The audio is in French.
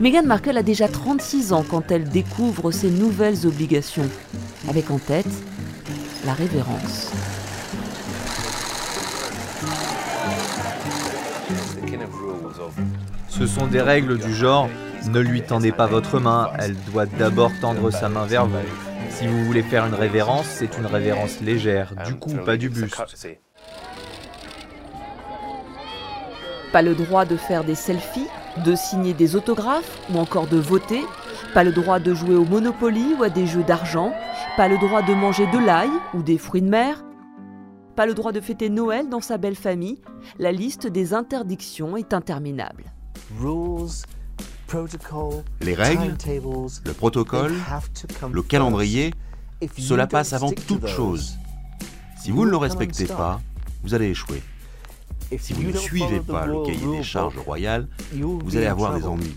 Meghan Markle a déjà 36 ans quand elle découvre ses nouvelles obligations, avec en tête la révérence. Ce sont des règles du genre ne lui tendez pas votre main, elle doit d'abord tendre sa main vers vous. Si vous voulez faire une révérence, c'est une révérence légère, du coup, pas du buste. Pas le droit de faire des selfies, de signer des autographes ou encore de voter. Pas le droit de jouer au Monopoly ou à des jeux d'argent. Pas le droit de manger de l'ail ou des fruits de mer. Pas le droit de fêter Noël dans sa belle famille. La liste des interdictions est interminable. Les règles, le protocole, le calendrier, cela passe avant toute chose. Si vous ne le respectez pas, vous allez échouer. Si vous ne suivez pas le cahier des charges royales, vous allez avoir des ennuis.